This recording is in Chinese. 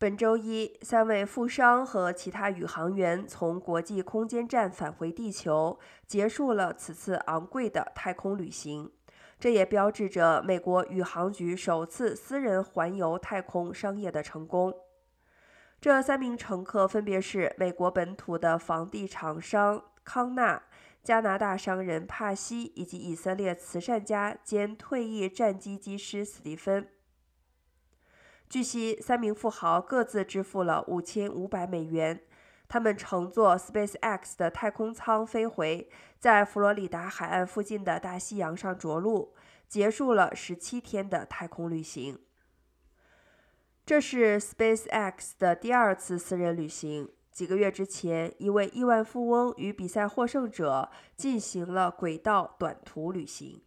本周一，三位富商和其他宇航员从国际空间站返回地球，结束了此次昂贵的太空旅行。这也标志着美国宇航局首次私人环游太空商业的成功。这三名乘客分别是美国本土的房地产商康纳、加拿大商人帕西以及以色列慈善家兼退役战机机师斯蒂芬。据悉，三名富豪各自支付了五千五百美元。他们乘坐 SpaceX 的太空舱飞回，在佛罗里达海岸附近的大西洋上着陆，结束了十七天的太空旅行。这是 SpaceX 的第二次私人旅行。几个月之前，一位亿万富翁与比赛获胜者进行了轨道短途旅行。